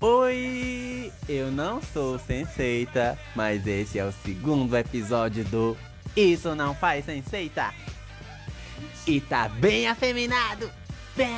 Oi, eu não sou Senseita, mas esse é o segundo episódio do Isso Não Faz Senseita. E tá bem afeminado. Bem.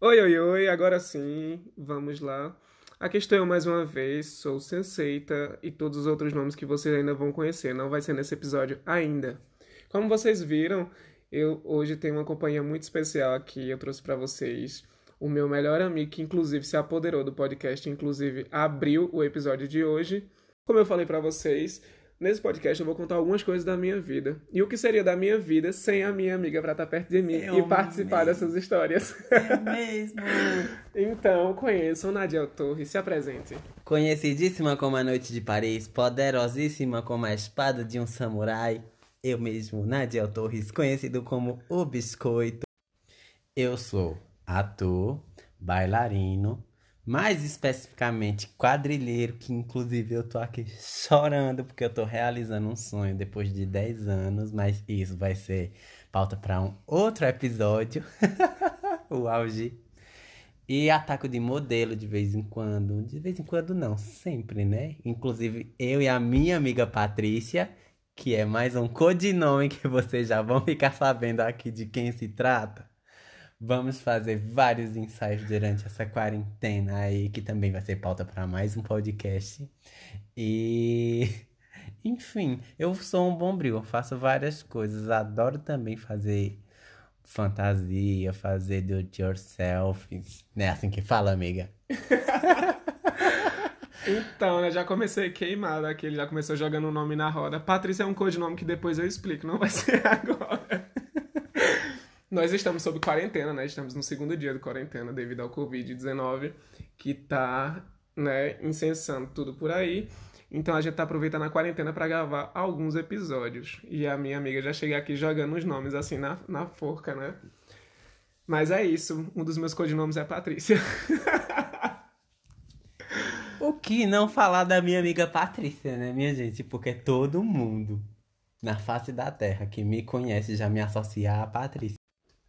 Oi, oi, oi, agora sim, vamos lá. Aqui estou eu mais uma vez, sou Senseita e todos os outros nomes que vocês ainda vão conhecer, não vai ser nesse episódio ainda. Como vocês viram, eu hoje tenho uma companhia muito especial aqui, eu trouxe para vocês o meu melhor amigo, que inclusive se apoderou do podcast, inclusive abriu o episódio de hoje. Como eu falei para vocês, nesse podcast eu vou contar algumas coisas da minha vida. E o que seria da minha vida sem a minha amiga para estar perto de mim Eu e participar mesmo. dessas histórias. É mesmo. então, conheçam Nadia Torres, se apresente. Conhecidíssima como a Noite de Paris, poderosíssima como a espada de um samurai, eu mesmo, Nadiel Torres, conhecido como o Biscoito. Eu sou ator, bailarino, mais especificamente quadrilheiro, que inclusive eu tô aqui chorando porque eu tô realizando um sonho depois de 10 anos, mas isso vai ser pauta para um outro episódio. o auge. E ataco de modelo de vez em quando. De vez em quando não, sempre, né? Inclusive eu e a minha amiga Patrícia, que é mais um codinome que vocês já vão ficar sabendo aqui de quem se trata. Vamos fazer vários ensaios durante essa quarentena aí, que também vai ser pauta para mais um podcast. E enfim, eu sou um bombril, eu faço várias coisas, adoro também fazer fantasia, fazer do it yourself. Não é assim que fala, amiga? Então, né, já comecei queimado aqui, ele já começou jogando o nome na roda. Patrícia é um codinome que depois eu explico, não vai ser agora. Nós estamos sob quarentena, né? Estamos no segundo dia de quarentena devido ao Covid-19, que tá, né, incensando tudo por aí. Então a gente tá aproveitando a quarentena para gravar alguns episódios. E a minha amiga já chega aqui jogando os nomes assim na, na forca, né? Mas é isso, um dos meus codinomes é Patrícia. O que não falar da minha amiga Patrícia, né, minha gente? Porque todo mundo na face da terra que me conhece já me associa a Patrícia.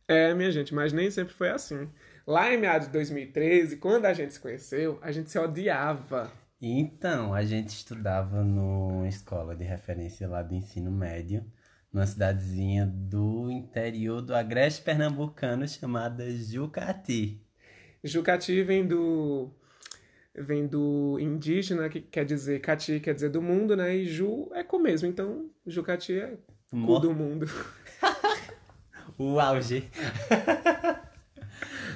É, minha gente, mas nem sempre foi assim. Lá em meados de 2013, quando a gente se conheceu, a gente se odiava. Então, a gente estudava numa escola de referência lá do ensino médio, numa cidadezinha do interior do agreste pernambucano chamada Jucati. Jucati vem do vem do indígena, que quer dizer cati, quer dizer do mundo, né? E Ju é com mesmo, então Jucati é cu do mundo. O auge.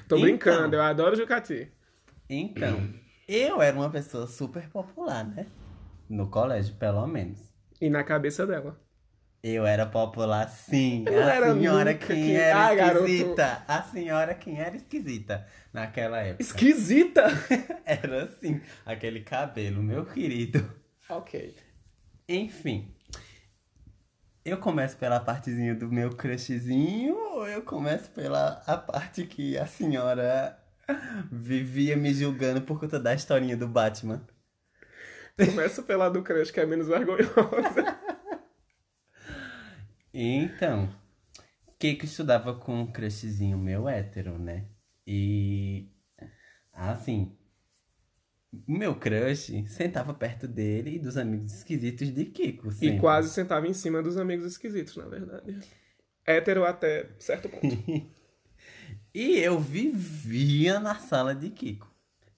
Tô Então. brincando, eu adoro Jucati. Então, eu era uma pessoa super popular, né? No colégio, pelo menos. E na cabeça dela. Eu era popular, sim. Eu a senhora quem que- era Ah, garoto. esquisita. A senhora quem era esquisita naquela época. Esquisita! Era assim, aquele cabelo, meu querido. ok. Enfim. Eu começo pela partezinha do meu crushzinho ou eu começo pela a parte que a senhora vivia me julgando por conta da historinha do Batman? Começa pela do crush, que é menos vergonhosa. Então, Kiko estudava com um crushzinho meu hétero, né? E assim, o meu crush sentava perto dele e dos amigos esquisitos de Kiko. E sempre. quase sentava em cima dos amigos esquisitos, na verdade. Hétero até certo ponto. E eu vivia na sala de Kiko.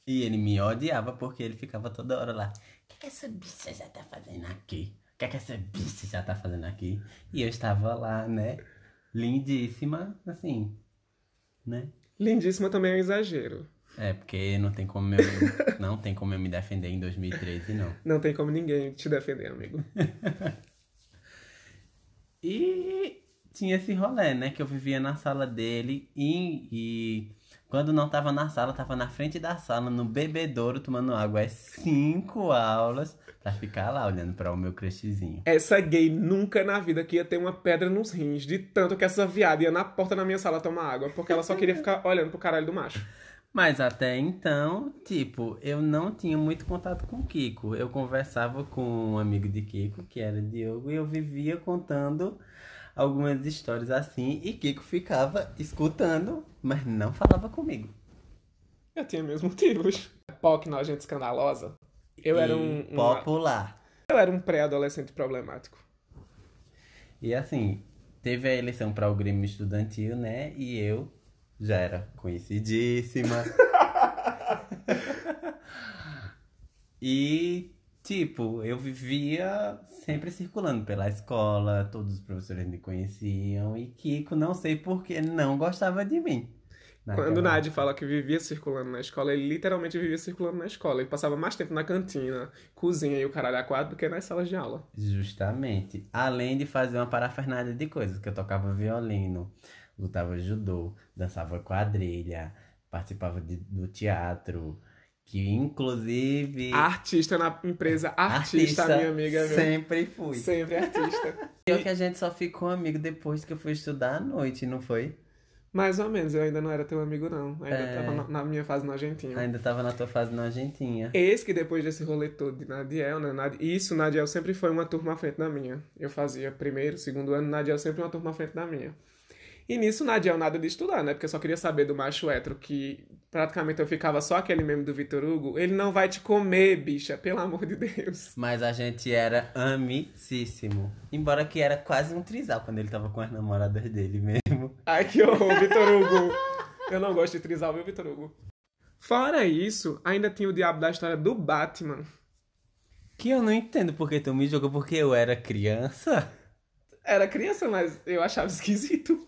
E ele me odiava porque ele ficava toda hora lá. O que, que essa bicha já tá fazendo aqui? O que, que essa bicha já tá fazendo aqui? E eu estava lá, né? Lindíssima, assim, né? Lindíssima também é um exagero. É, porque não tem como eu, não tem como eu me defender em 2013, não. Não tem como ninguém te defender, amigo. E tinha esse rolê, né? Que eu vivia na sala dele e, e quando não tava na sala, tava na frente da sala, no bebedouro, tomando água. É cinco aulas pra ficar lá olhando pra o meu crushzinho. Essa gay nunca na vida que ia ter uma pedra nos rins, de tanto que essa viada ia na porta da minha sala tomar água, porque ela só queria ficar olhando pro caralho do macho. Mas até então, tipo, eu não tinha muito contato com o Kiko. Eu conversava com um amigo de Kiko, que era Diogo, e eu vivia contando algumas histórias assim e Kiko ficava escutando, mas não falava comigo. Eu tinha meus motivos. POC nojenta escandalosa. Eu era E um, um- popular. eu era um pré-adolescente problemático. E assim, teve a eleição para o Grêmio Estudantil, né? E eu já era conhecidíssima. e, tipo, eu vivia sempre circulando pela escola, todos os professores me conheciam. E Kiko, não sei por que, não gostava de mim. Quando o Naquela Nadi fala que vivia circulando na escola, ele literalmente vivia circulando na escola. Ele passava mais tempo na cantina, cozinha e o caralho a quatro do que nas salas de aula. Justamente. Além de fazer uma parafernália de coisas, que eu tocava violino, lutava judô, dançava quadrilha, participava de- do teatro, que inclusive Artista na empresa, artista, minha amiga, sempre fui. Sempre artista. Pior que a gente só ficou amigo depois que eu fui estudar à noite, não foi? Mais ou menos, eu ainda não era teu amigo, não. Ainda É. tava na, na minha fase nojentinha. Ainda tava na tua fase nojentinha. Eis que depois desse rolê todo de Nadiel, né? Nad... Isso, Nadiel sempre foi uma turma à frente da minha. Eu fazia primeiro, segundo ano, Nadiel sempre uma turma à frente da minha. E nisso, Nadiel nada de estudar, né? Porque eu só queria saber do macho hétero, que praticamente eu ficava só aquele meme do Vitor Hugo. Ele não vai te comer, bicha, pelo amor de Deus. Mas a gente era amicíssimo. Embora que era quase um trisal quando ele tava com as namoradas dele mesmo. Ai, que horror, Vitor Hugo. Eu não gosto de trisal, viu, Vitor Hugo? Fora isso, ainda tinha o diabo da história do Batman. Que eu não entendo porque tu me jogou, porque eu era criança. Era criança, mas eu achava esquisito.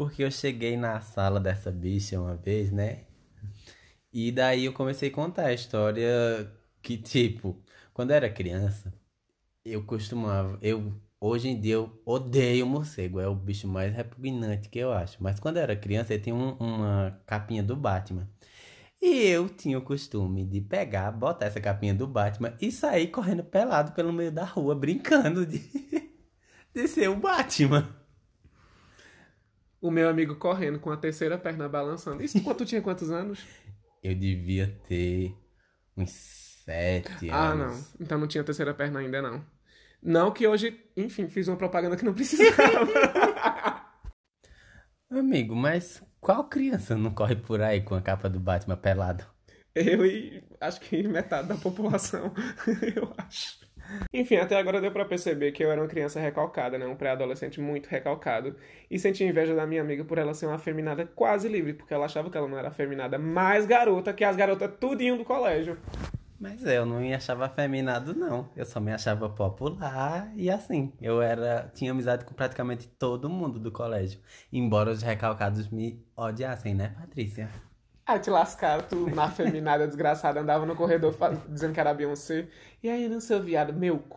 Porque eu cheguei na sala dessa bicha uma vez, né? E daí eu comecei a contar a história que, tipo, quando eu era criança, eu costumava. Eu, hoje em dia, eu odeio morcego. É o bicho mais repugnante que eu acho. Mas quando eu era criança, eu tinha um- uma capinha do Batman. E eu tinha o costume de pegar, botar essa capinha do Batman e sair correndo pelado pelo meio da rua, brincando de, de ser o Batman. O meu amigo correndo com a terceira perna balançando. Isso quando tu tinha quantos anos? Eu devia ter uns sete Ah, não. anos. Então não tinha terceira perna ainda, não. Não que hoje, enfim, fiz uma propaganda que não precisava. Amigo, mas qual criança não corre por aí com a capa do Batman pelado? Eu e acho que metade da população, eu acho. Enfim, até agora deu pra perceber que eu era uma criança recalcada, né? Um pré-adolescente muito recalcado. E senti inveja da minha amiga por ela ser uma afeminada quase livre, porque ela achava que ela não era afeminada, mais garota que as garotas tudinho do colégio. Mas eu não me achava afeminado, não. Eu só me achava popular e assim. Eu era. Tinha amizade com praticamente todo mundo do colégio. Embora os recalcados me odiassem, né, Patrícia? Aí te lascaram, tu na afeminada desgraçada andava no corredor dizendo que era Beyoncé. E aí, não seu viado, meu cu.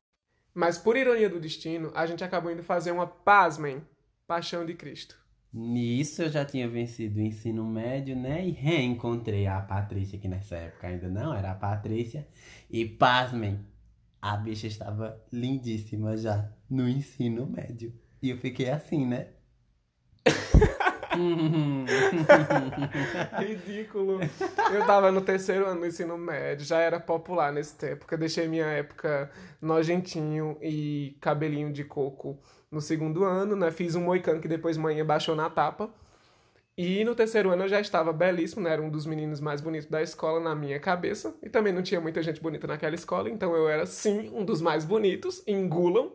Mas por ironia do destino, a gente acabou indo fazer uma, pasmem, Paixão de Cristo. Nisso eu já tinha vencido o ensino médio, né? E reencontrei a Patrícia, que nessa época ainda não era a Patrícia. E pasmem, a bicha estava lindíssima já no ensino médio. E eu fiquei assim, né? Ridículo. Eu tava no terceiro ano do ensino médio, já era popular nesse tempo, porque eu deixei minha época nojentinho e cabelinho de coco no segundo ano, né? Fiz um moicano que depois mãe baixou na tapa. E no terceiro ano eu já estava belíssimo, né? Era um dos meninos mais bonitos da escola na minha cabeça. E também não tinha muita gente bonita naquela escola, então eu era sim um dos mais bonitos, engulam.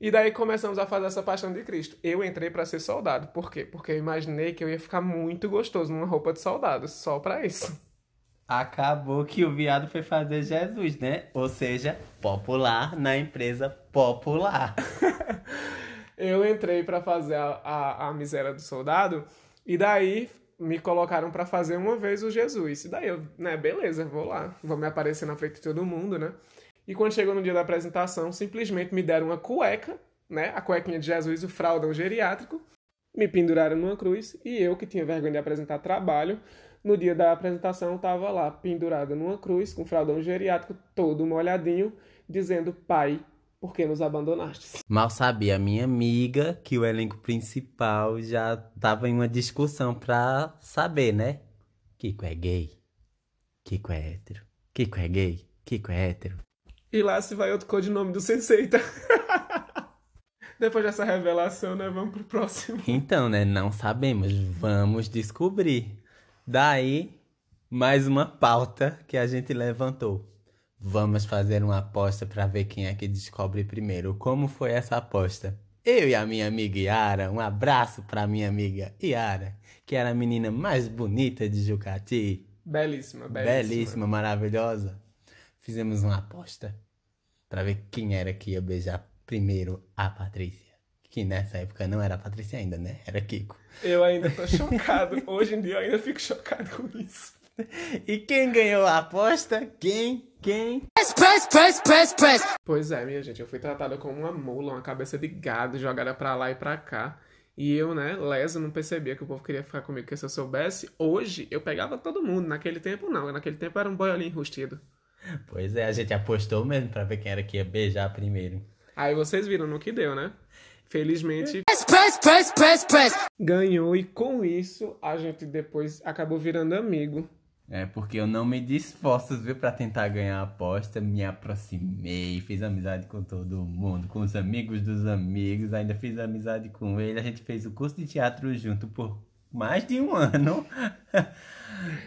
E daí começamos a fazer essa paixão de Cristo. Eu entrei pra ser soldado. Por quê? Porque eu imaginei que eu ia ficar muito gostoso numa roupa de soldado, só pra isso. Acabou que o viado foi fazer Jesus, né? Ou seja, popular na empresa popular. Eu entrei pra fazer a, a, a miséria do soldado e daí me colocaram pra fazer uma vez o Jesus. E daí eu, né, beleza, vou lá, vou me aparecer na frente de todo mundo, né? E quando chegou no dia da apresentação, simplesmente me deram uma cueca, né? A cuequinha de Jesus, o fraldão geriátrico. Me penduraram numa cruz e eu, que tinha vergonha de apresentar trabalho, no dia da apresentação estava lá, pendurada numa cruz, com o fraldão geriátrico todo molhadinho, dizendo: Pai, por que nos abandonaste? Mal sabia a minha amiga que o elenco principal já tava em uma discussão pra saber, né? Kiko é gay. Kiko é hétero. Kiko é gay. Kiko é hétero. E lá se vai outro codinome do Senseita. Depois dessa revelação, né? Vamos pro próximo. Então, né? Não sabemos. Vamos descobrir. Daí, mais uma pauta que a gente levantou. Vamos fazer uma aposta para ver quem é que descobre primeiro. Como foi essa aposta? Eu e a minha amiga Yara, um abraço para minha amiga Yara, que era a menina mais bonita de Jucati. Belíssima, belíssima. Belíssima, maravilhosa. Fizemos uma aposta para ver quem era que ia beijar primeiro a Patrícia. Que nessa época não era a Patrícia ainda, né? Era Kiko. Eu ainda tô chocado. Hoje em dia eu ainda fico chocado com isso. E quem ganhou a aposta? Quem? Quem? Press, press, press, press, press. Pois é, minha gente, eu fui tratada como uma mula, uma cabeça de gado, jogada pra lá e pra cá. E eu, né, lesa, não percebia que o povo queria ficar comigo, porque se eu soubesse, hoje eu pegava todo mundo. Naquele tempo, não. Naquele tempo era um boiolinho enrustido. Pois é, a gente apostou mesmo pra ver quem era que ia beijar primeiro. Aí vocês viram no que deu, né? Felizmente Press, press, press, press, press. ganhou e com isso a gente depois acabou virando amigo. É, porque eu não me esforços, viu, pra tentar ganhar a aposta. Me aproximei, fiz amizade com todo mundo, com os amigos dos amigos, ainda fiz amizade com ele. A gente fez o curso de teatro junto por mais de um ano.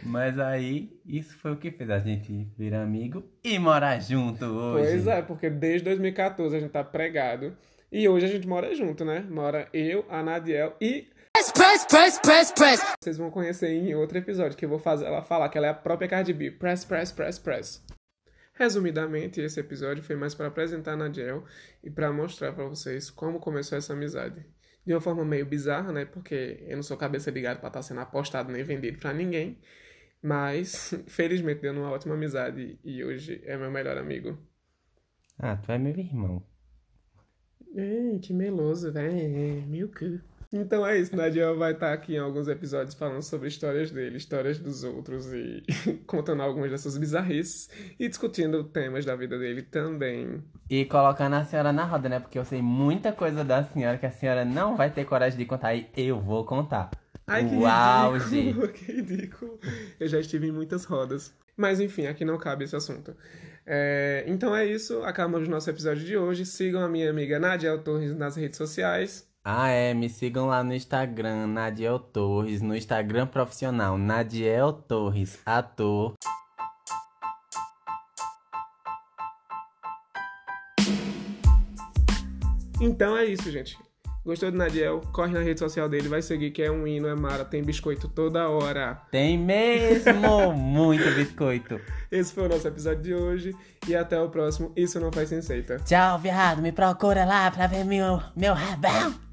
Mas aí, isso foi o que fez a gente virar amigo e morar junto hoje. Pois é, porque desde 2014 a gente tá pregado. E hoje a gente mora junto, né? Mora eu, a Nadiel e Press, press, press, press, press. vocês vão conhecer em outro episódio que eu vou fazer ela falar que ela é a própria Cardi B. Press, press, press, press. Resumidamente, esse episódio foi mais para apresentar a Nadiel e para mostrar para vocês como começou essa amizade. De uma forma meio bizarra, né? Porque eu não sou cabeça gato para estar sendo apostado nem vendido para ninguém. Mas, felizmente, deu uma ótima amizade e hoje é meu melhor amigo. Ah, tu é meu irmão. Ei, que meloso, velho. Meu cu. Então é isso, Nadia vai estar aqui em alguns episódios falando sobre histórias dele, histórias dos outros e contando algumas dessas bizarrices e discutindo temas da vida dele também. E colocando a senhora na roda, né? Porque eu sei muita coisa da senhora que a senhora não vai ter coragem de contar e eu vou contar. Ai, que auge. ridículo, que ridículo. Eu já estive em muitas rodas. Mas enfim, aqui não cabe esse assunto. É, então é isso, acabamos o nosso episódio de hoje. Sigam a minha amiga Nadia Torres nas redes sociais. Ah, é, me sigam lá no Instagram, Nadiel Torres, no Instagram profissional, Nadiel Torres, ator. Então é isso, gente. Gostou do Nadiel? Corre na rede social dele, vai seguir que é um hino, é mara, tem biscoito toda hora. Tem mesmo muito biscoito. Esse foi o nosso episódio de hoje e até o próximo. Isso não faz sem seita. Tchau, viado, me procura lá pra ver meu, meu rabão.